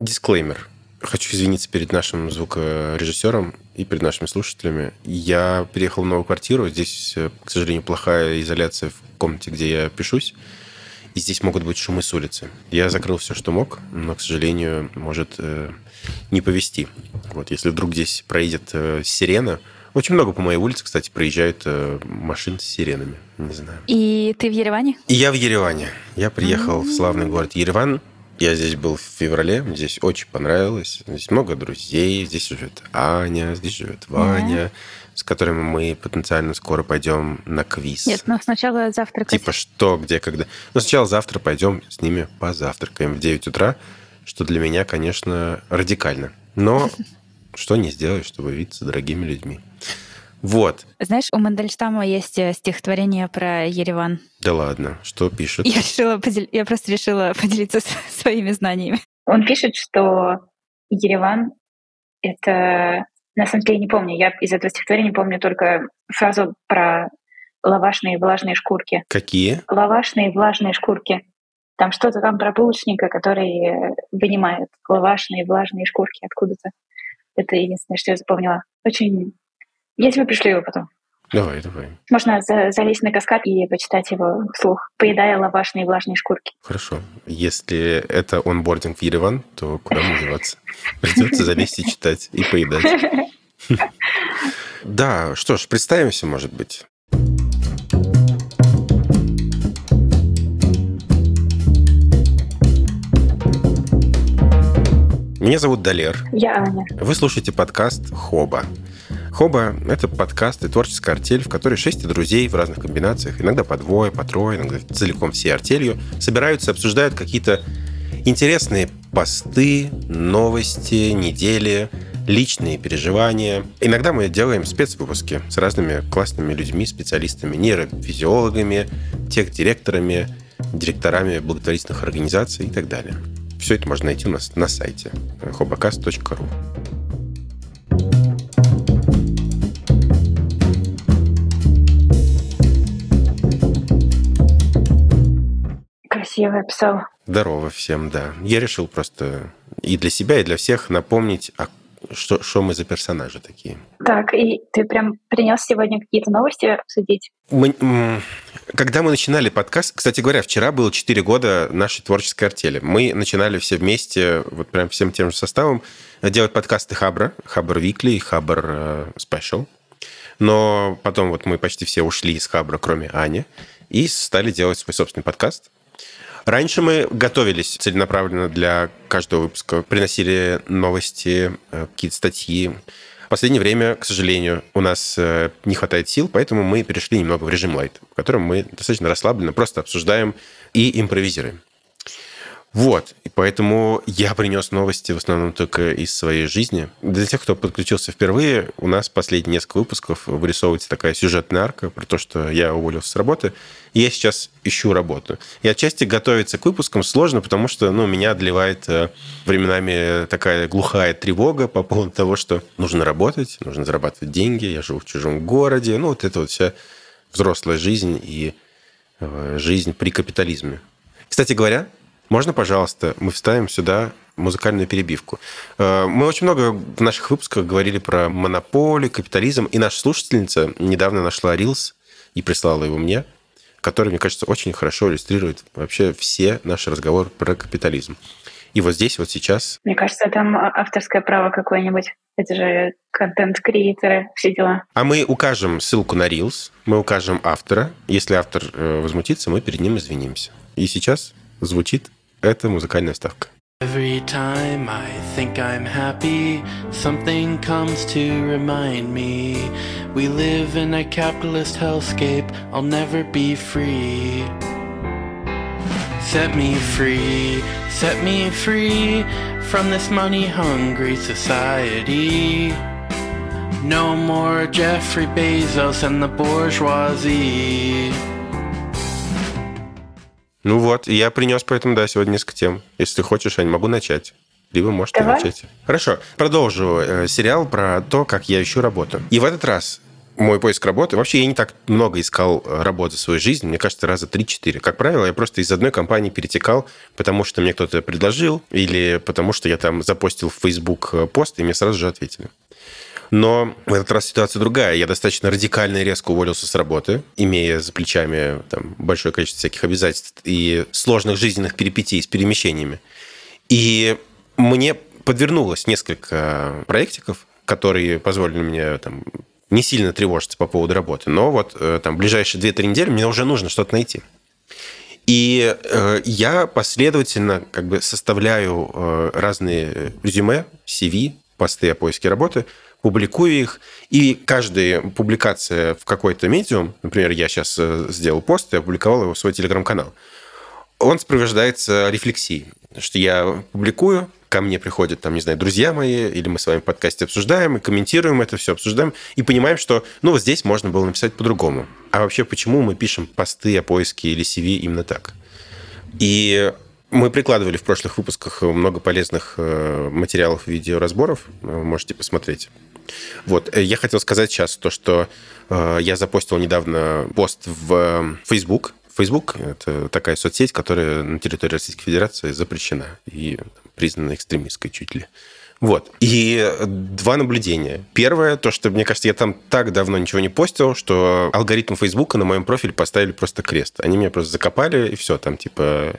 Дисклеймер. Хочу извиниться перед нашим звукорежиссером и перед нашими слушателями. Я переехал в новую квартиру. Здесь, э, к сожалению, плохая изоляция в комнате, где я пишусь. И здесь могут быть шумы с улицы. Я закрыл все, что мог, но, к сожалению, может э, не повести. Вот, если вдруг здесь проедет э, сирена, очень много по моей улице, кстати, проезжают э, машин с сиренами. Не знаю. И ты в Ереване? И я в Ереване. Я приехал в славный город Ереван. Я здесь был в феврале, мне здесь очень понравилось. Здесь много друзей, здесь живет Аня, здесь живет Ваня, с которыми мы потенциально скоро пойдем на квиз. Нет, но сначала завтракать. Типа что, где, когда. Но сначала завтра пойдем с ними позавтракаем в 9 утра, что для меня, конечно, радикально. Но что не сделаешь, чтобы видеться дорогими людьми. Вот. Знаешь, у Мандельштама есть э, стихотворение про Ереван. Да ладно, что пишет? Я, решила подел... я просто решила поделиться своими знаниями. Он пишет, что Ереван — это... На самом деле, я не помню. Я из этого стихотворения помню только фразу про лавашные влажные шкурки. Какие? Лавашные влажные шкурки. Там что-то там про булочника, который э, вынимает лавашные влажные шкурки откуда-то. Это единственное, что я запомнила. Очень я тебе пришлю его потом. Давай, давай. Можно за залезть на каскад и почитать его вслух, поедая лавашные влажные шкурки. Хорошо. Если это онбординг в Ереван, то куда мне деваться? Придется залезть и читать, и поедать. Да, что ж, представимся, может быть. Меня зовут Далер. Я Аня. Вы слушаете подкаст «Хоба». Хоба — это подкаст и творческая артель, в которой шесть друзей в разных комбинациях, иногда по двое, по трое, иногда целиком всей артелью, собираются, обсуждают какие-то интересные посты, новости, недели, личные переживания. Иногда мы делаем спецвыпуски с разными классными людьми, специалистами, нейрофизиологами, техдиректорами, директорами благотворительных организаций и так далее. Все это можно найти у нас на сайте hobacast.ru. красиво описал. Здорово всем, да. Я решил просто и для себя, и для всех напомнить, а что, что мы за персонажи такие. Так, и ты прям принес сегодня какие-то новости обсудить? Мы, когда мы начинали подкаст, кстати говоря, вчера было 4 года нашей творческой артели. Мы начинали все вместе, вот прям всем тем же составом, делать подкасты Хабра, Хабр Викли и Хабр Спешл. Но потом вот мы почти все ушли из Хабра, кроме Ани, и стали делать свой собственный подкаст. Раньше мы готовились целенаправленно для каждого выпуска, приносили новости, э, какие-то статьи. В последнее время, к сожалению, у нас э, не хватает сил, поэтому мы перешли немного в режим лайт, в котором мы достаточно расслабленно просто обсуждаем и импровизируем. Вот, и поэтому я принес новости в основном только из своей жизни. Для тех, кто подключился впервые, у нас последние несколько выпусков вырисовывается такая сюжетная арка про то, что я уволился с работы, и я сейчас ищу работу. И отчасти готовиться к выпускам сложно, потому что ну, меня отливает э, временами такая глухая тревога по поводу того, что нужно работать, нужно зарабатывать деньги, я живу в чужом городе, ну вот это вот вся взрослая жизнь и э, жизнь при капитализме. Кстати говоря, можно, пожалуйста, мы вставим сюда музыкальную перебивку. Э, мы очень много в наших выпусках говорили про монополию, капитализм, и наша слушательница недавно нашла Reels и прислала его мне, который, мне кажется, очень хорошо иллюстрирует вообще все наши разговоры про капитализм. И вот здесь, вот сейчас... Мне кажется, там авторское право какое-нибудь. Это же контент-креаторы, все дела. А мы укажем ссылку на Reels, мы укажем автора. Если автор э, возмутится, мы перед ним извинимся. И сейчас звучит Это музыкальная ставка. Every time I think I'm happy, something comes to remind me we live in a capitalist hellscape, I'll never be free. Set me free, set me free from this money hungry society. No more Jeffrey Bezos and the bourgeoisie. Ну вот, я принес поэтому, да, сегодня несколько тем. Если хочешь, Ань, могу начать. Либо можешь Давай. начать. Хорошо, продолжу э, сериал про то, как я ищу работу. И в этот раз мой поиск работы... Вообще, я не так много искал работы в свою жизнь. Мне кажется, раза 3-4. Как правило, я просто из одной компании перетекал, потому что мне кто-то предложил или потому что я там запостил в Facebook пост, и мне сразу же ответили. Но в этот раз ситуация другая. Я достаточно радикально и резко уволился с работы, имея за плечами там, большое количество всяких обязательств и сложных жизненных перипетий с перемещениями. И мне подвернулось несколько проектиков, которые позволили мне там, не сильно тревожиться по поводу работы. Но вот э, там ближайшие 2-3 недели мне уже нужно что-то найти. И э, я последовательно как бы составляю э, разные резюме, CV, посты о поиске работы, публикую их, и каждая публикация в какой-то медиум, например, я сейчас э, сделал пост и опубликовал его в свой телеграм-канал, он сопровождается рефлексией, что я публикую, ко мне приходят, там, не знаю, друзья мои, или мы с вами в подкасте обсуждаем, и комментируем это все, обсуждаем, и понимаем, что, ну, вот здесь можно было написать по-другому. А вообще, почему мы пишем посты о поиске или CV именно так? И мы прикладывали в прошлых выпусках много полезных э, материалов видеоразборов, можете посмотреть. Вот, э, я хотел сказать сейчас то, что э, я запостил недавно пост в Facebook. Facebook – это такая соцсеть, которая на территории Российской Федерации запрещена и признана экстремистской чуть ли. Вот. И два наблюдения. Первое, то, что, мне кажется, я там так давно ничего не постил, что алгоритм Фейсбука на моем профиле поставили просто крест. Они меня просто закопали, и все, там, типа...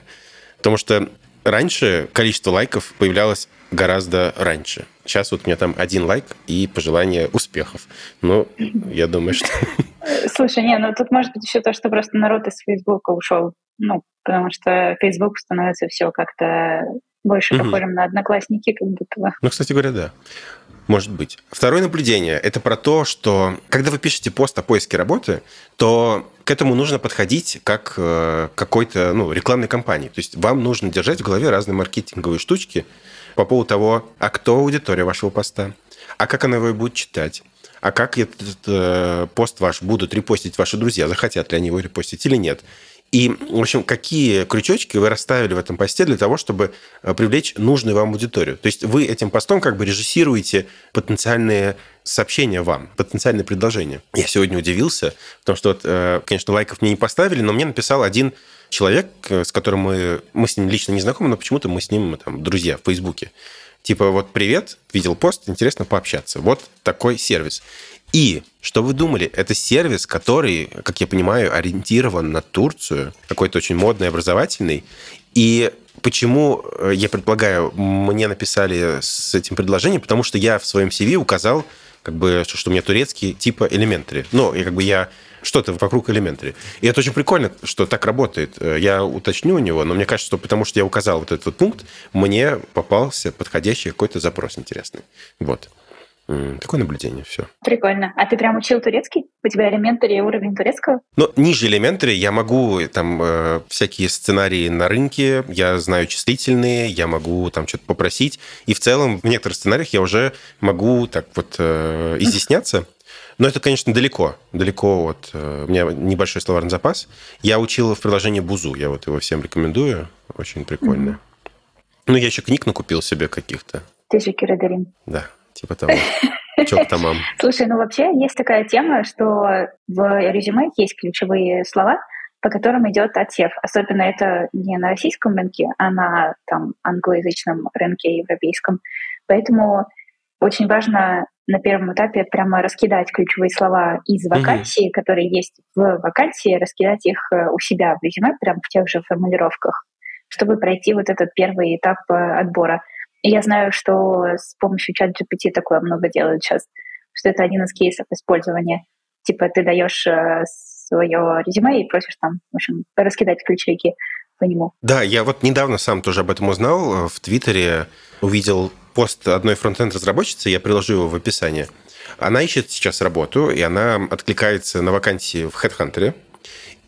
Потому что раньше количество лайков появлялось гораздо раньше. Сейчас вот у меня там один лайк и пожелание успехов. Ну, я думаю, что... Слушай, не, ну тут может быть еще то, что просто народ из Фейсбука ушел. Ну, потому что Фейсбук становится все как-то больше угу. похожим на одноклассники, как будто бы. Ну, кстати говоря, да. Может быть. Второе наблюдение – это про то, что когда вы пишете пост о поиске работы, то к этому нужно подходить как э, какой-то ну, рекламной кампании. То есть вам нужно держать в голове разные маркетинговые штучки по поводу того, а кто аудитория вашего поста, а как она его будет читать, а как этот э, пост ваш будут репостить ваши друзья, захотят ли они его репостить или нет. И, в общем, какие крючочки вы расставили в этом посте для того, чтобы э, привлечь нужную вам аудиторию? То есть вы этим постом как бы режиссируете потенциальные сообщения вам, потенциальные предложения. Я сегодня удивился, потому что, вот, э, конечно, лайков мне не поставили, но мне написал один человек, э, с которым мы, мы с ним лично не знакомы, но почему-то мы с ним там друзья в Фейсбуке. Типа вот привет, видел пост, интересно пообщаться. Вот такой сервис. И, что вы думали, это сервис, который, как я понимаю, ориентирован на Турцию, какой-то очень модный, образовательный. И почему, э, я предполагаю, мне написали с этим предложением, потому что я в своем CV указал, как бы, что, у меня турецкий типа elementary. Ну, и как бы я что-то вокруг elementary. И это очень прикольно, что так работает. Э, я уточню у него, но мне кажется, что потому что я указал вот этот вот пункт, мне попался подходящий какой-то запрос интересный. Вот. Такое наблюдение, все. Прикольно. А ты прям учил турецкий? У тебя элементари уровень турецкого? Ну, ниже элементари я могу там э, всякие сценарии на рынке, я знаю числительные, я могу там что-то попросить. И в целом в некоторых сценариях я уже могу так вот э, изъясняться. Но это, конечно, далеко. Далеко от... Э, у меня небольшой словарный запас. Я учил в приложении Бузу. Я вот его всем рекомендую. Очень прикольно. Mm-hmm. Ну, я еще книг накупил себе каких-то. Ты же Кирадарин. Да. Типа того. Чок тамам. Слушай, ну вообще есть такая тема, что в резюме есть ключевые слова, по которым идет отсев. Особенно это не на российском рынке, а на там, англоязычном рынке европейском. Поэтому очень важно на первом этапе прямо раскидать ключевые слова из вакансии, угу. которые есть в вакансии, раскидать их э, у себя в резюме, прямо в тех же формулировках, чтобы пройти вот этот первый этап э, отбора. И я знаю, что с помощью чат GPT такое много делают сейчас, что это один из кейсов использования. Типа ты даешь э, свое резюме и просишь там, в общем, раскидать ключевики по нему. Да, я вот недавно сам тоже об этом узнал. В Твиттере увидел пост одной фронтенд-разработчицы, я приложу его в описании. Она ищет сейчас работу, и она откликается на вакансии в HeadHunter.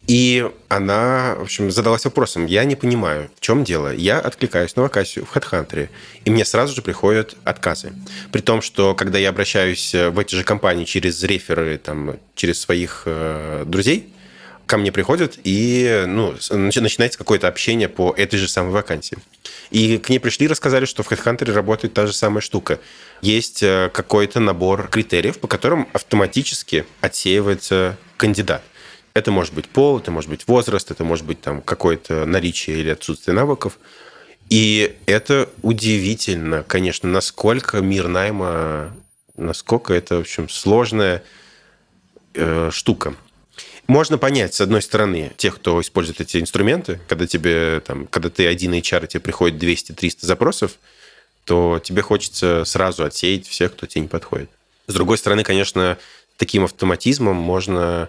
И она, в общем, задалась вопросом, я не понимаю, в чем дело. Я откликаюсь на вакансию в HeadHunter, и мне сразу же приходят отказы. При том, что когда я обращаюсь в эти же компании через реферы, там, через своих э, друзей, ко мне приходят, и ну, начинается какое-то общение по этой же самой вакансии. И к ней пришли и рассказали, что в HeadHunter работает та же самая штука. Есть э, какой-то набор критериев, по которым автоматически отсеивается кандидат. Это может быть пол, это может быть возраст, это может быть там какое-то наличие или отсутствие навыков. И это удивительно, конечно, насколько мир найма, насколько это, в общем, сложная э, штука. Можно понять, с одной стороны, тех, кто использует эти инструменты, когда тебе, там, когда ты один HR, тебе приходит 200-300 запросов, то тебе хочется сразу отсеять всех, кто тебе не подходит. С другой стороны, конечно, таким автоматизмом можно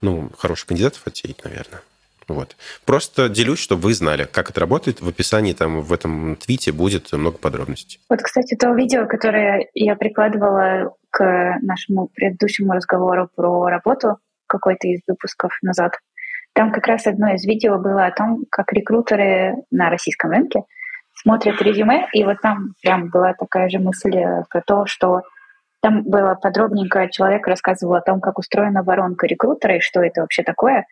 ну, хороших кандидатов отсеять, наверное. Вот. Просто делюсь, чтобы вы знали, как это работает. В описании там в этом твите будет много подробностей. Вот, кстати, то видео, которое я прикладывала к нашему предыдущему разговору про работу, какой-то из выпусков назад. Там как раз одно из видео было о том, как рекрутеры на российском рынке смотрят резюме, и вот там прям была такая же мысль э, про то, что там было подробненько, человек рассказывал о том, как устроена воронка рекрутера, и что это вообще такое,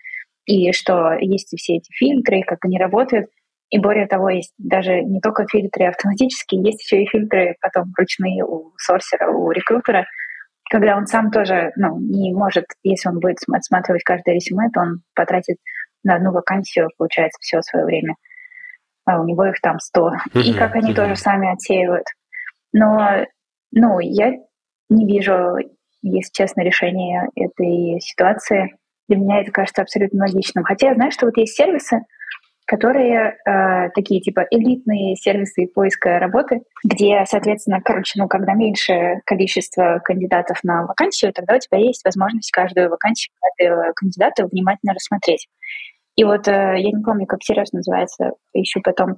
и что есть все эти фильтры, как они работают. И более того, есть даже не только фильтры автоматические, есть еще и фильтры потом ручные у сорсера, у рекрутера — когда он сам тоже ну, не может, если он будет отсматривать каждое резюме, то он потратит на одну вакансию, получается, все свое время. А у него их там 100. И как они тоже сами отсеивают. Но ну, я не вижу, если честно, решения этой ситуации. Для меня это кажется абсолютно логичным. Хотя я знаю, что вот есть сервисы, которые э, такие типа элитные сервисы поиска работы, где, соответственно, короче, ну, когда меньше количество кандидатов на вакансию, тогда у тебя есть возможность каждую вакансию, каждого кандидата внимательно рассмотреть. И вот э, я не помню, как сервис называется, ищу потом,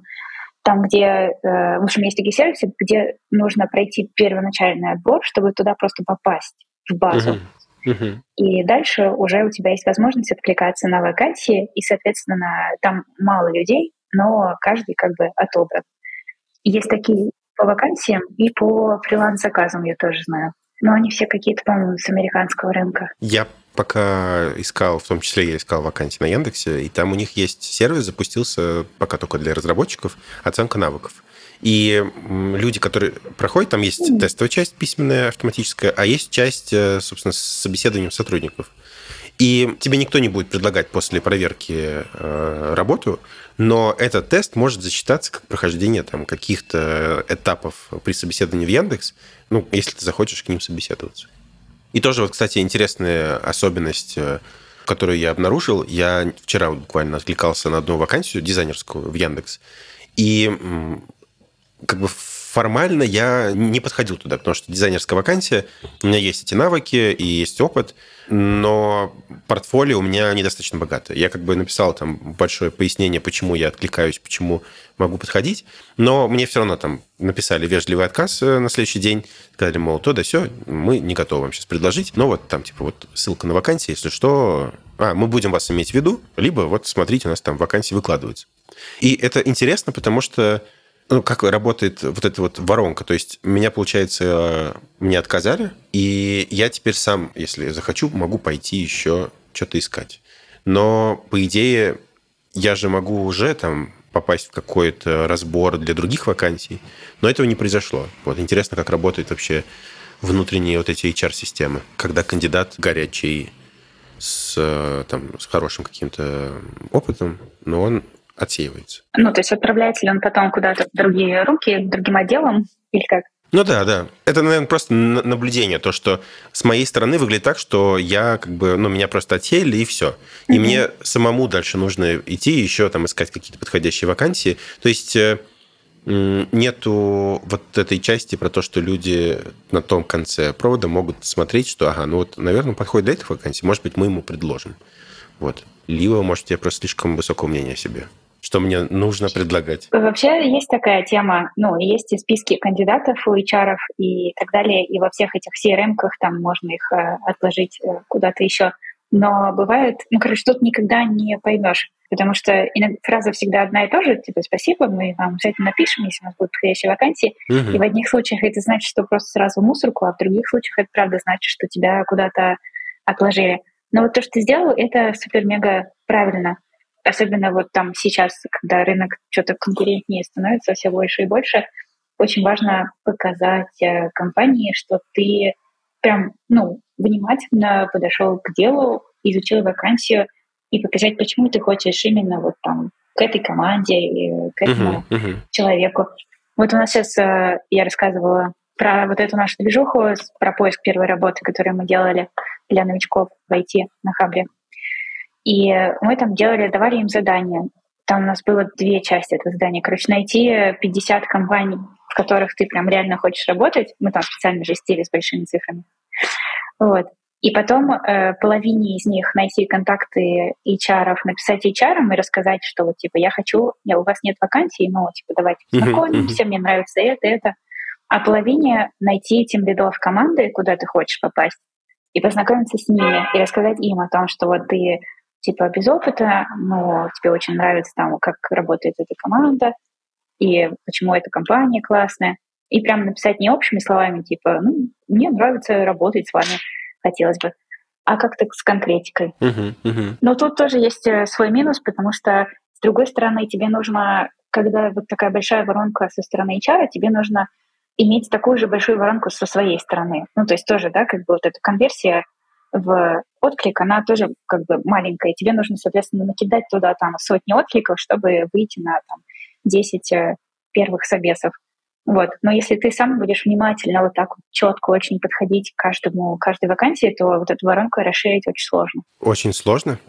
там, где, э, в общем, есть такие сервисы, где нужно пройти первоначальный отбор, чтобы туда просто попасть в базу. И дальше уже у тебя есть возможность откликаться на вакансии, и, соответственно, там мало людей, но каждый как бы отобран. Есть такие по вакансиям и по фриланс-заказам я тоже знаю. Но они все какие-то, по-моему, с американского рынка. Я пока искал, в том числе я искал вакансии на Яндексе, и там у них есть сервис, запустился пока только для разработчиков, оценка навыков. И люди, которые проходят, там есть тестовая часть письменная, автоматическая, а есть часть, э, собственно, с собеседованием сотрудников. И тебе никто не будет предлагать после проверки э, работу, но этот тест может засчитаться как прохождение там, каких-то этапов при собеседовании в Яндекс, ну, если ты захочешь к ним собеседоваться. И тоже, вот, кстати, интересная особенность, э, которую я обнаружил. Я вчера буквально откликался на одну вакансию дизайнерскую в Яндекс. И как бы формально я не подходил туда, потому что дизайнерская вакансия, у меня есть эти навыки и есть опыт, но портфолио у меня недостаточно богатое. Я как бы написал там большое пояснение, почему я откликаюсь, почему могу подходить, но мне все равно там написали вежливый отказ э, на следующий день, сказали, мол, то да все, мы не готовы вам сейчас предложить, но вот там типа вот ссылка на вакансии, если что, а, мы будем вас иметь в виду, либо вот смотрите, у нас там вакансии выкладываются. И это интересно, потому что ну, как работает вот эта вот воронка? То есть меня, получается, мне отказали, и я теперь сам, если захочу, могу пойти еще что-то искать. Но, по идее, я же могу уже там попасть в какой-то разбор для других вакансий, но этого не произошло. Вот интересно, как работают вообще внутренние вот эти HR-системы, когда кандидат горячий, с, там, с хорошим каким-то опытом, но он отсеивается. Ну, то есть отправляется ли он потом куда-то в другие руки, к другим отделам или как? Ну да, да. Это, наверное, просто наблюдение. То, что с моей стороны выглядит так, что я как бы, ну, меня просто отсеяли, и все. И mm-hmm. мне самому дальше нужно идти еще там искать какие-то подходящие вакансии. То есть э, нету вот этой части про то, что люди на том конце провода могут смотреть, что, ага, ну вот, наверное, подходит для этих вакансий, может быть, мы ему предложим. Вот. Либо, может, я просто слишком высокого мнения о себе что мне нужно предлагать? Вообще есть такая тема, ну, есть и списки кандидатов у HR и так далее, и во всех этих CRM-ках там можно их э, отложить э, куда-то еще. Но бывает, ну, короче, тут никогда не поймешь, потому что фраза всегда одна и та же, типа «спасибо, мы вам обязательно напишем, если у нас будут подходящие вакансии». Угу. И в одних случаях это значит, что просто сразу мусорку, а в других случаях это правда значит, что тебя куда-то отложили. Но вот то, что ты сделал, это супер-мега правильно. Особенно вот там сейчас, когда рынок что-то конкурентнее становится все больше и больше, очень важно показать э, компании, что ты прям, ну, внимательно подошел к делу, изучил вакансию и показать, почему ты хочешь именно вот там к этой команде и к этому uh-huh, uh-huh. человеку. Вот у нас сейчас э, я рассказывала про вот эту нашу движуху, про поиск первой работы, которую мы делали для новичков в IT на Хабре. И мы там делали, давали им задания. Там у нас было две части этого задания. Короче, найти 50 компаний, в которых ты прям реально хочешь работать. Мы там специально жестили с большими цифрами. Вот. И потом э, половине из них найти контакты HR, написать HR и рассказать, что вот типа я хочу, я у вас нет вакансий, но типа давайте познакомимся, мне нравится это, это. А половине найти тем лидов команды, куда ты хочешь попасть, и познакомиться с ними, и рассказать им о том, что вот ты типа без опыта, но тебе очень нравится там, как работает эта команда, и почему эта компания классная. И прям написать не общими словами, типа, ну, мне нравится работать с вами, хотелось бы, а как-то с конкретикой. Uh-huh, uh-huh. Но тут тоже есть э, свой минус, потому что, с другой стороны, тебе нужно, когда вот такая большая воронка со стороны HR, тебе нужно иметь такую же большую воронку со своей стороны. Ну, то есть тоже, да, как бы вот эта конверсия в отклик, она тоже как бы маленькая. Тебе нужно, соответственно, накидать туда там сотни откликов, чтобы выйти на там 10 э, первых собесов. Вот. Но если ты сам будешь внимательно вот так вот четко очень подходить к каждому, каждой вакансии, то вот эту воронку расширить очень сложно. Очень сложно?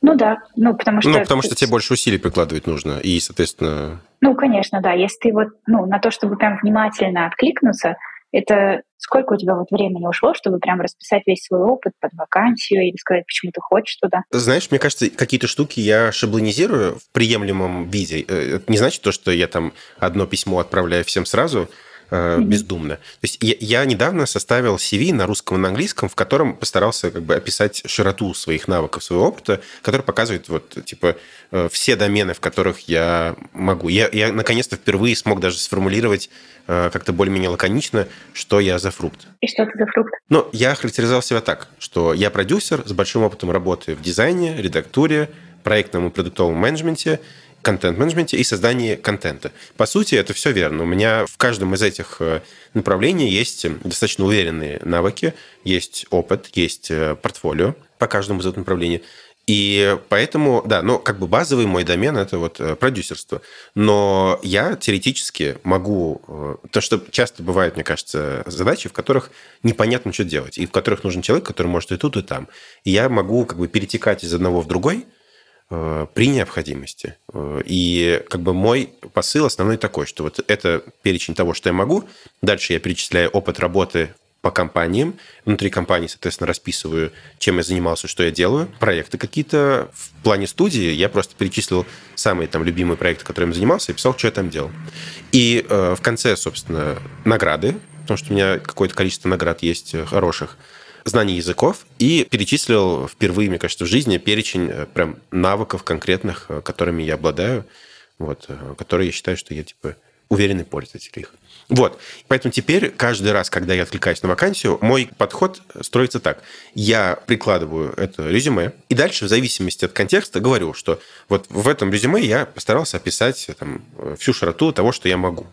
Ну да, ну потому что... Ну потому что тебе больше усилий прикладывать нужно, и, соответственно... Ну, конечно, да. Если ты вот, ну, на то, чтобы прям внимательно откликнуться, это сколько у тебя вот времени ушло, чтобы прям расписать весь свой опыт под вакансию или сказать, почему ты хочешь туда? Знаешь, мне кажется, какие-то штуки я шаблонизирую в приемлемом виде. Э, это не значит то, что я там одно письмо отправляю всем сразу, mm-hmm. бездумно. То есть я, я недавно составил CV на русском и на английском, в котором постарался как бы описать широту своих навыков, своего опыта, который показывает вот типа э, все домены, в которых я могу. Я, я наконец-то впервые смог даже сформулировать э, как-то более-менее лаконично, что я за фрукт. И что ты за фрукт? Ну, я характеризовал себя так, что я продюсер с большим опытом работы в дизайне, редактуре, проектном и продуктовом менеджменте контент-менеджменте и создании контента. По сути, это все верно. У меня в каждом из этих э, направлений есть достаточно уверенные навыки, есть опыт, есть э, портфолио по каждому из этих направлений. И поэтому, да, ну, как бы базовый мой домен – это вот э, продюсерство. Но я теоретически могу... То, что часто бывают, мне кажется, задачи, в которых непонятно, что делать, и в которых нужен человек, который может и тут, и там. И я могу как бы перетекать из одного в другой – Э, при необходимости. Э, и как бы мой посыл основной такой, что вот это перечень того, что я могу. Дальше я перечисляю опыт работы по компаниям. Внутри компании, соответственно, расписываю, чем я занимался, что я делаю. Проекты какие-то. В плане студии я просто перечислил самые там любимые проекты, которыми занимался, и писал, что я там делал. И э, в конце, собственно, награды, потому что у меня какое-то количество наград есть э, хороших знаний языков и перечислил впервые, мне кажется, в жизни перечень э, прям навыков конкретных, э, которыми я обладаю, вот, э, которые я считаю, что я, типа, уверенный пользователь их. Вот. Поэтому теперь каждый раз, когда я откликаюсь на вакансию, мой подход строится так. Я прикладываю это резюме, и дальше, в зависимости от контекста, говорю, что вот в этом резюме я постарался описать там, всю широту того, что я могу.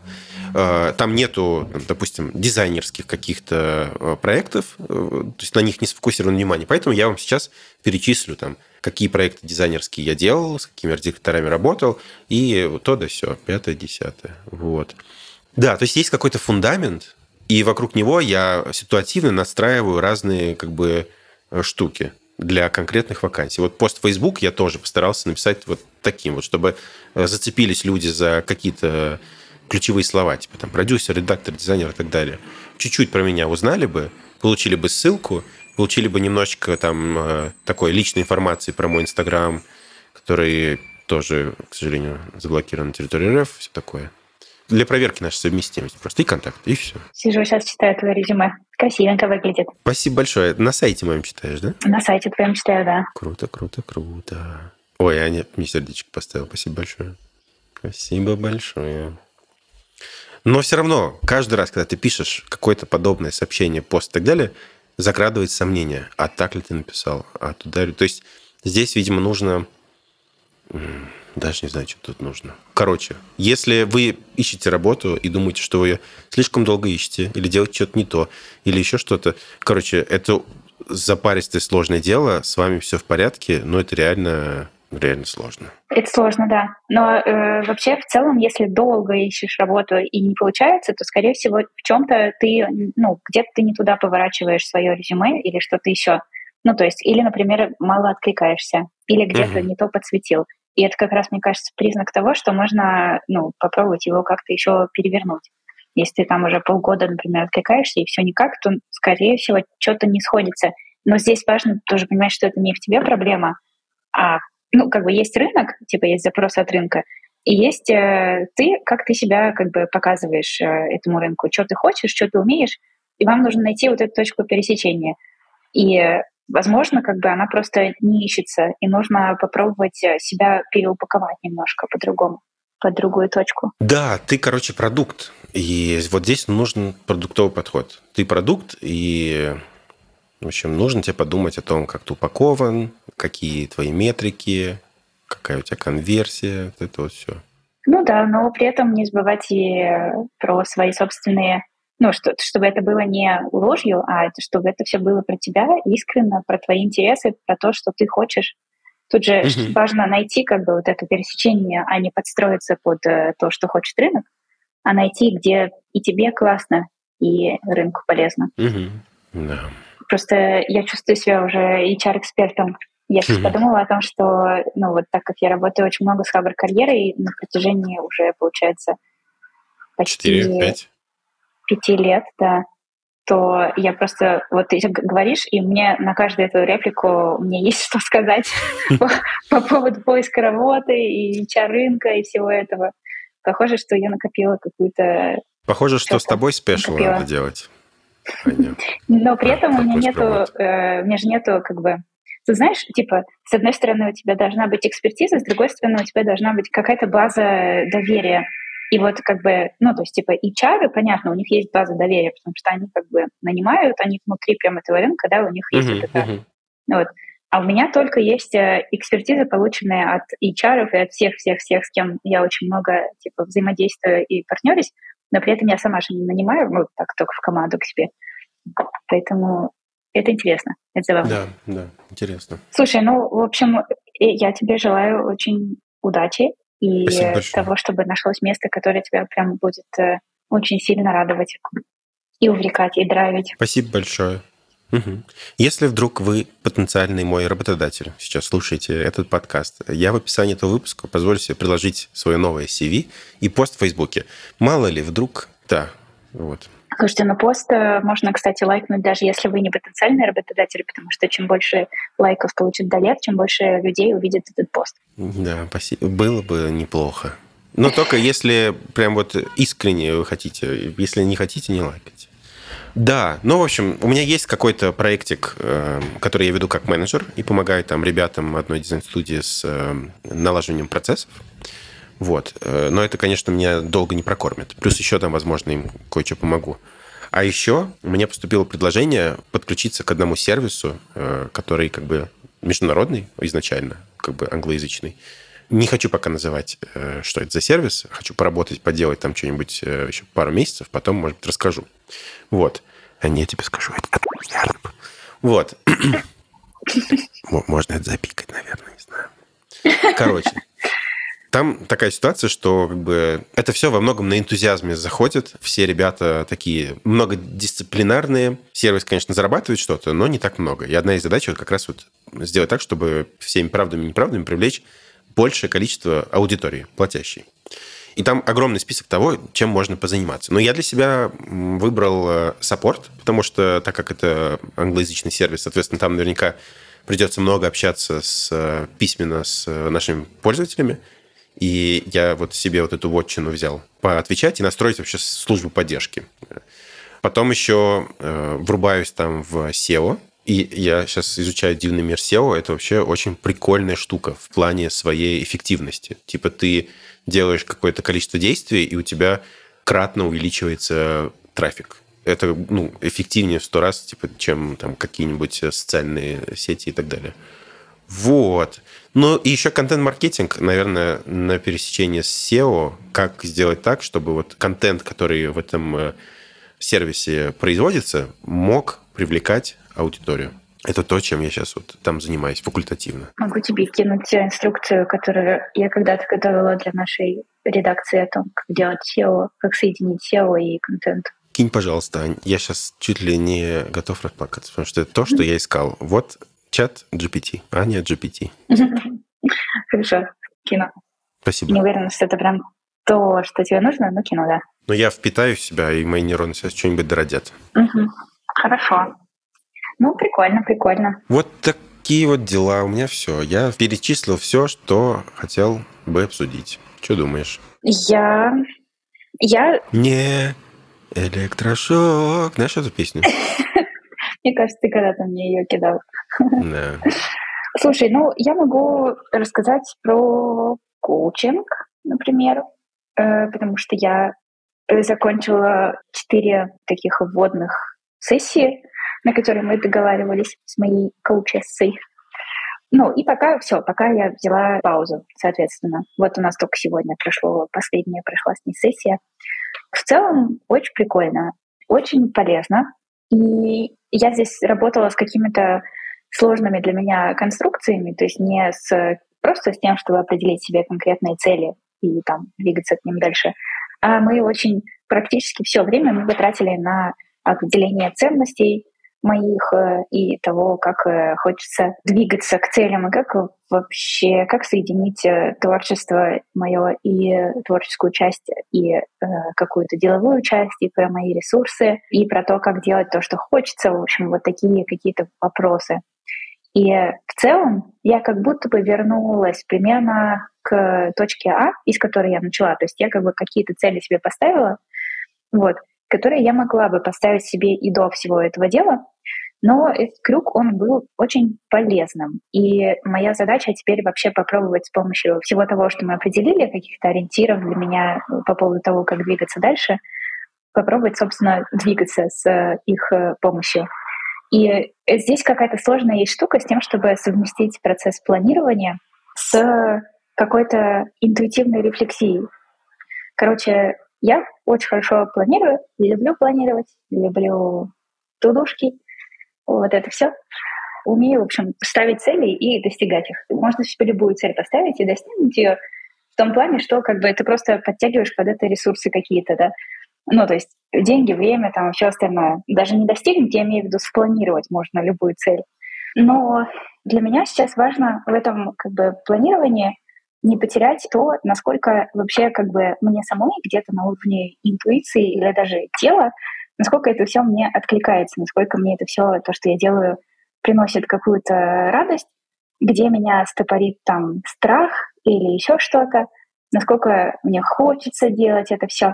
Э, там нету, допустим, дизайнерских каких-то э, проектов, э, то есть на них не сфокусировано внимание. Поэтому я вам сейчас перечислю там, какие проекты дизайнерские я делал, с какими редакторами работал, и то да все, пятое, десятое. Вот. Да, то есть есть какой-то фундамент, и вокруг него я ситуативно настраиваю разные как бы штуки для конкретных вакансий. Вот пост в Facebook я тоже постарался написать вот таким вот, чтобы зацепились люди за какие-то ключевые слова, типа там продюсер, редактор, дизайнер и так далее, чуть-чуть про меня узнали бы, получили бы ссылку, получили бы немножечко там э, такой личной информации про мой Инстаграм, который тоже, к сожалению, заблокирован на территории РФ, все такое. Для проверки нашей совместимости просто и контакт, и все. Сижу сейчас читаю твое резюме. Красивенько выглядит. Спасибо большое. На сайте моем читаешь, да? На сайте твоем читаю, да. Круто, круто, круто. Ой, Аня мне сердечко поставил. Спасибо большое. Спасибо большое. Но все равно, каждый раз, когда ты пишешь какое-то подобное сообщение, пост и так далее, закрадывается сомнение, а так ли ты написал, а туда ли... То есть здесь, видимо, нужно... Даже не знаю, что тут нужно. Короче, если вы ищете работу и думаете, что вы слишком долго ищете, или делаете что-то не то, или еще что-то, короче, это запаристое сложное дело, с вами все в порядке, но это реально реально сложно. Это сложно, да. Но э, вообще в целом, если долго ищешь работу и не получается, то, скорее всего, в чем-то ты, ну, где-то ты не туда поворачиваешь свое резюме или что-то еще. Ну, то есть, или, например, мало откликаешься, или где-то угу. не то подсветил. И это как раз, мне кажется, признак того, что можно ну, попробовать его как-то еще перевернуть. Если ты там уже полгода, например, откликаешься, и все никак, то, скорее всего, что-то не сходится. Но здесь важно тоже понимать, что это не в тебе проблема, а ну, как бы есть рынок, типа есть запрос от рынка, и есть э, ты, как ты себя как бы показываешь э, этому рынку, что ты хочешь, что ты умеешь, и вам нужно найти вот эту точку пересечения. И, возможно, как бы она просто не ищется, и нужно попробовать э, себя переупаковать немножко по-другому под другую точку. Да, ты, короче, продукт. И вот здесь нужен продуктовый подход. Ты продукт, и в общем, нужно тебе подумать о том, как ты упакован, какие твои метрики, какая у тебя конверсия, вот это вот все. Ну да, но при этом не забывать и про свои собственные, ну, что, чтобы это было не ложью, а чтобы это все было про тебя, искренно, про твои интересы, про то, что ты хочешь. Тут же угу. важно найти как бы вот это пересечение, а не подстроиться под э, то, что хочет рынок, а найти, где и тебе классно, и рынку полезно. Угу. Да. Просто я чувствую себя уже HR-экспертом. Я сейчас mm-hmm. подумала о том, что, ну вот так как я работаю очень много с Хабр карьерой на протяжении уже, получается, почти 4-5 пяти лет, да, то я просто, вот ты говоришь, и мне на каждую эту реплику мне есть что сказать по поводу поиска работы и HR-рынка и всего этого. Похоже, что я накопила какую-то... Похоже, что с тобой спешл надо делать. Но при этом у меня нету, э, у меня же нету как бы ты знаешь, типа, с одной стороны у тебя должна быть экспертиза, с другой стороны у тебя должна быть какая-то база доверия. И вот как бы, ну, то есть, типа, HR, понятно, у них есть база доверия, потому что они как бы нанимают, они внутри прямо этого рынка, да, у них есть uh-huh, вот это. Uh-huh. Вот. А у меня только есть э, экспертиза, полученная от HR и от всех-всех-всех, с кем я очень много, типа, взаимодействую и партнерюсь, но при этом я сама же не нанимаю, ну, так, только в команду к себе. Поэтому это интересно, это забавно. Да, да, интересно. Слушай, ну, в общем, я тебе желаю очень удачи и того, чтобы нашлось место, которое тебя прям будет э, очень сильно радовать и увлекать, и драйвить. Спасибо большое. Угу. Если вдруг вы потенциальный мой работодатель, сейчас слушаете этот подкаст, я в описании этого выпуска позволю себе приложить свое новое CV и пост в Фейсбуке. Мало ли, вдруг... Да, вот. Слушайте, на пост э, можно, кстати, лайкнуть, даже если вы не потенциальный работодатель, потому что чем больше лайков получит Далет, чем больше людей увидит этот пост. Да, спасибо. Было бы неплохо. Но только если прям вот искренне вы хотите. Если не хотите, не лайкайте. Да, ну, в общем, у меня есть какой-то проектик, э, который я веду как менеджер и помогаю там ребятам одной дизайн-студии с э, налаживанием процессов. Вот. Э, но это, конечно, меня долго не прокормит. Плюс еще там, возможно, им кое-что помогу. А еще мне поступило предложение подключиться к одному сервису, который как бы международный изначально, как бы англоязычный. Не хочу пока называть, что это за сервис. Хочу поработать, поделать там что-нибудь еще пару месяцев, потом, может быть, расскажу. Вот. А не, я тебе скажу, это Вот. Можно это запикать, наверное, не знаю. Короче, там такая ситуация, что как бы это все во многом на энтузиазме заходит. Все ребята такие многодисциплинарные. Сервис, конечно, зарабатывает что-то, но не так много. И одна из задач вот как раз вот сделать так, чтобы всеми правдами и неправдами привлечь большее количество аудитории платящей. И там огромный список того, чем можно позаниматься. Но я для себя выбрал э, саппорт, потому что, так как это англоязычный сервис, соответственно, там наверняка придется много общаться с, э, письменно с э, нашими пользователями. И я вот себе вот эту вотчину взял поотвечать и настроить вообще службу поддержки. Потом еще э, врубаюсь там в SEO, и я сейчас изучаю дивный мир SEO. Это вообще очень прикольная штука в плане своей эффективности. Типа ты делаешь какое-то количество действий, и у тебя кратно увеличивается трафик. это ну, эффективнее в сто раз, типа, чем там какие-нибудь социальные сети и так далее. Вот. Ну, и еще контент-маркетинг, наверное, на пересечении с SEO. Как сделать так, чтобы вот контент, который в этом э, сервисе производится, мог привлекать аудиторию. Это то, чем я сейчас вот там занимаюсь факультативно. Могу тебе кинуть инструкцию, которую я когда-то готовила для нашей редакции о том, как делать SEO, как соединить SEO и контент. Кинь, пожалуйста, Ань. Я сейчас чуть ли не готов расплакаться, потому что это то, что я искал. Вот чат GPT, Аня GPT. Хорошо, кину. Спасибо. Не уверена, что это прям то, что тебе нужно, но кину, да. Но я впитаю в себя, и мои нейроны сейчас что-нибудь дородят. Хорошо. Ну, прикольно, прикольно. Вот такие вот дела. У меня все. Я перечислил все, что хотел бы обсудить. Что думаешь? Я... Я... Не электрошок. Знаешь эту песню? Мне кажется, ты когда-то мне ее кидал. Да. Слушай, ну, я могу рассказать про коучинг, например, э, потому что я закончила четыре таких вводных сессии на которые мы договаривались с моей коучессой. Ну, и пока все, пока я взяла паузу, соответственно. Вот у нас только сегодня прошло, последняя прошла с ней сессия. В целом, очень прикольно, очень полезно. И я здесь работала с какими-то сложными для меня конструкциями, то есть не с просто с тем, чтобы определить себе конкретные цели и там двигаться к ним дальше, а мы очень практически все время мы потратили на определение ценностей, моих э, и того, как э, хочется двигаться к целям, и как вообще, как соединить э, творчество мое и творческую часть, и э, какую-то деловую часть, и про мои ресурсы, и про то, как делать то, что хочется. В общем, вот такие какие-то вопросы. И в целом я как будто бы вернулась примерно к точке А, из которой я начала. То есть я как бы какие-то цели себе поставила, вот, которые я могла бы поставить себе и до всего этого дела, но этот крюк, он был очень полезным. И моя задача теперь вообще попробовать с помощью всего того, что мы определили, каких-то ориентиров для меня по поводу того, как двигаться дальше, попробовать, собственно, двигаться с их э, помощью. И здесь какая-то сложная есть штука с тем, чтобы совместить процесс планирования с какой-то интуитивной рефлексией. Короче, я очень хорошо планирую, люблю планировать, люблю тудушки, вот это все. Умею, в общем, ставить цели и достигать их. Можно себе любую цель поставить и достигнуть ее в том плане, что как бы ты просто подтягиваешь под это ресурсы какие-то, да. Ну, то есть деньги, время, там, все остальное. Даже не достигнуть, я имею в виду спланировать можно любую цель. Но для меня сейчас важно в этом как бы планировании не потерять то, насколько вообще как бы мне самой где-то на уровне интуиции или даже тела насколько это все мне откликается, насколько мне это все, то, что я делаю, приносит какую-то радость, где меня стопорит там страх или еще что-то, насколько мне хочется делать это все.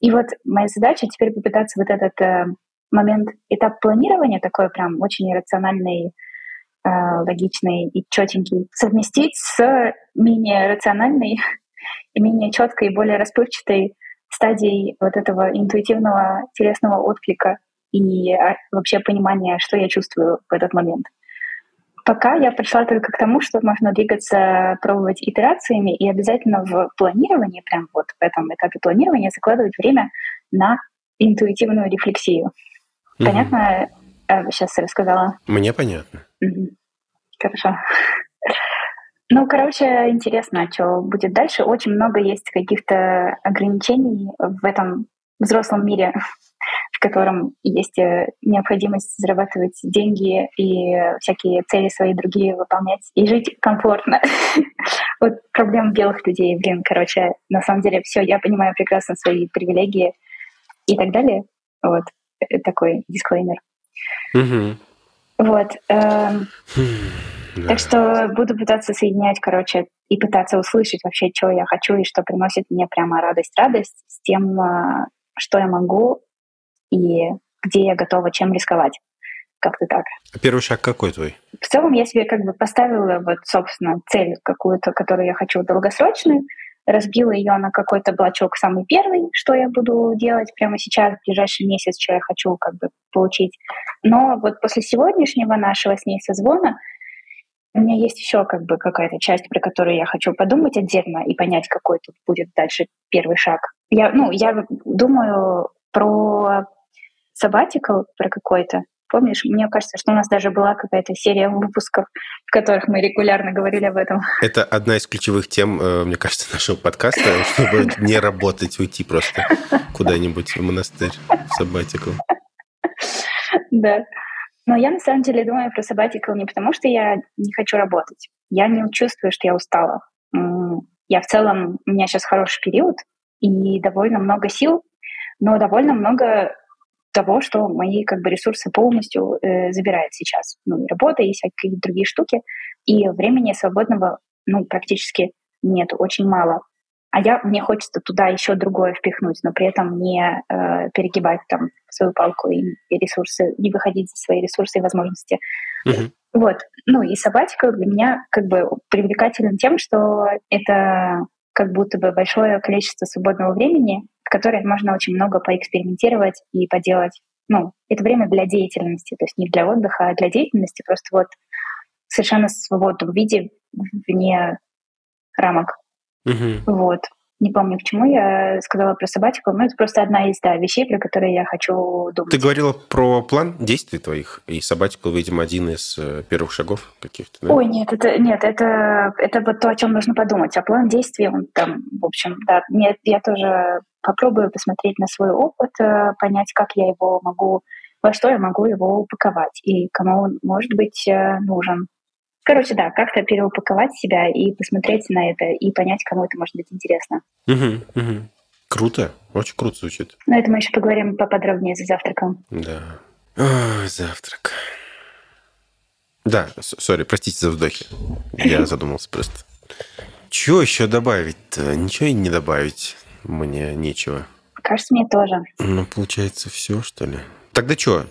И вот моя задача теперь попытаться вот этот э, момент, этап планирования такой прям очень рациональный, логичный и четенький, совместить с менее рациональной и менее четкой, более расплывчатой стадий вот этого интуитивного телесного отклика и а, вообще понимания, что я чувствую в этот момент. Пока я пришла только к тому, что можно двигаться, пробовать итерациями и обязательно в планировании, прям вот в этом этапе планирования закладывать время на интуитивную рефлексию. Понятно? Сейчас э, рассказала. Мне понятно. Хорошо. Ну, короче, интересно, что будет дальше. Очень много есть каких-то ограничений в этом взрослом мире, в котором есть э, необходимость зарабатывать деньги и всякие цели свои другие выполнять и жить комфортно. Вот проблема белых людей, блин, короче, на самом деле все, я понимаю прекрасно свои привилегии и так далее. Вот э, такой дисклеймер. Вот. Эм, хм. Да. Так что буду пытаться соединять, короче, и пытаться услышать вообще, что я хочу и что приносит мне прямо радость-радость с тем, а, что я могу и где я готова чем рисковать. Как-то так. А первый шаг какой твой? В целом я себе как бы поставила вот, собственно, цель какую-то, которую я хочу долгосрочную, разбила ее на какой-то блочок самый первый, что я буду делать прямо сейчас, в ближайший месяц, что я хочу как бы получить. Но вот после сегодняшнего нашего с ней созвона у меня есть еще как бы какая-то часть, про которую я хочу подумать отдельно и понять, какой тут будет дальше первый шаг. Я, ну, я думаю про sabbatical, про какой-то. Помнишь, мне кажется, что у нас даже была какая-то серия выпусков, в которых мы регулярно говорили об этом. Это одна из ключевых тем, э, мне кажется, нашего подкаста, чтобы не работать, уйти просто куда-нибудь в монастырь, в сабатику. Да. Но я на самом деле думаю про sabbatical не потому, что я не хочу работать. Я не чувствую, что я устала. Я в целом, у меня сейчас хороший период и довольно много сил, но довольно много того, что мои как бы ресурсы полностью э, забирает сейчас. Ну, и работа, и всякие другие штуки. И времени свободного, ну, практически нет, очень мало. А я, мне хочется туда еще другое впихнуть, но при этом не э, перегибать там свою палку и, и ресурсы, не выходить за свои ресурсы и возможности. Uh-huh. Вот. Ну и сабатика для меня как бы привлекателен тем, что это как будто бы большое количество свободного времени, в которое можно очень много поэкспериментировать и поделать. Ну, это время для деятельности, то есть не для отдыха, а для деятельности, просто вот совершенно в свободном виде, вне рамок. Угу. Вот. Не помню, к чему я сказала про собачку, но это просто одна из да, вещей, про которые я хочу думать. Ты говорила про план действий твоих, и собачка, видимо, один из э, первых шагов каких-то, да? Ой, нет, это, нет, это, это вот то, о чем нужно подумать. А план действий, он там, в общем, да, нет, я тоже попробую посмотреть на свой опыт, э, понять, как я его могу, во что я могу его упаковать, и кому он может быть э, нужен. Короче, да, как-то переупаковать себя и посмотреть на это, и понять, кому это может быть интересно. Угу, угу. Круто, очень круто звучит. Но это мы еще поговорим поподробнее за завтраком. Да. Ой, завтрак. Да, сори, простите за вздохи. Я задумался просто. Чего еще добавить-то? Ничего и не добавить. Мне нечего. Кажется, мне тоже. Ну, получается, все, что ли? Тогда что?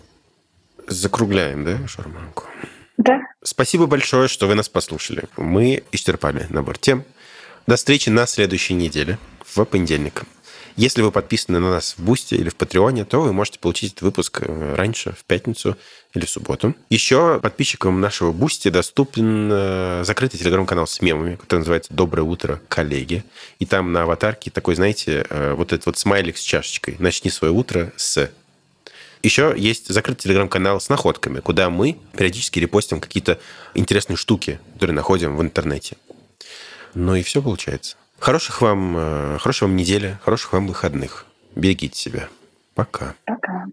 Закругляем, да, шарманку? Да. Спасибо большое, что вы нас послушали. Мы исчерпали набор тем. До встречи на следующей неделе, в понедельник. Если вы подписаны на нас в Boosty или в Patreon е, то вы можете получить этот выпуск э, раньше, в пятницу или в субботу. Еще подписчикам нашего Boosty доступен э, закрытый телеграм-канал с мемами, который называется «Доброе утро, коллеги». И там на аватарке такой, знаете, э, вот этот вот смайлик с чашечкой. «Начни свое утро с еще есть закрытый телеграм-канал с находками, куда мы периодически репостим какие-то интересные штуки, которые находим в интернете. Ну и все получается. Хороших вам, э, хорошей вам недели, хороших вам выходных. Берегите себя. Пока. Пока.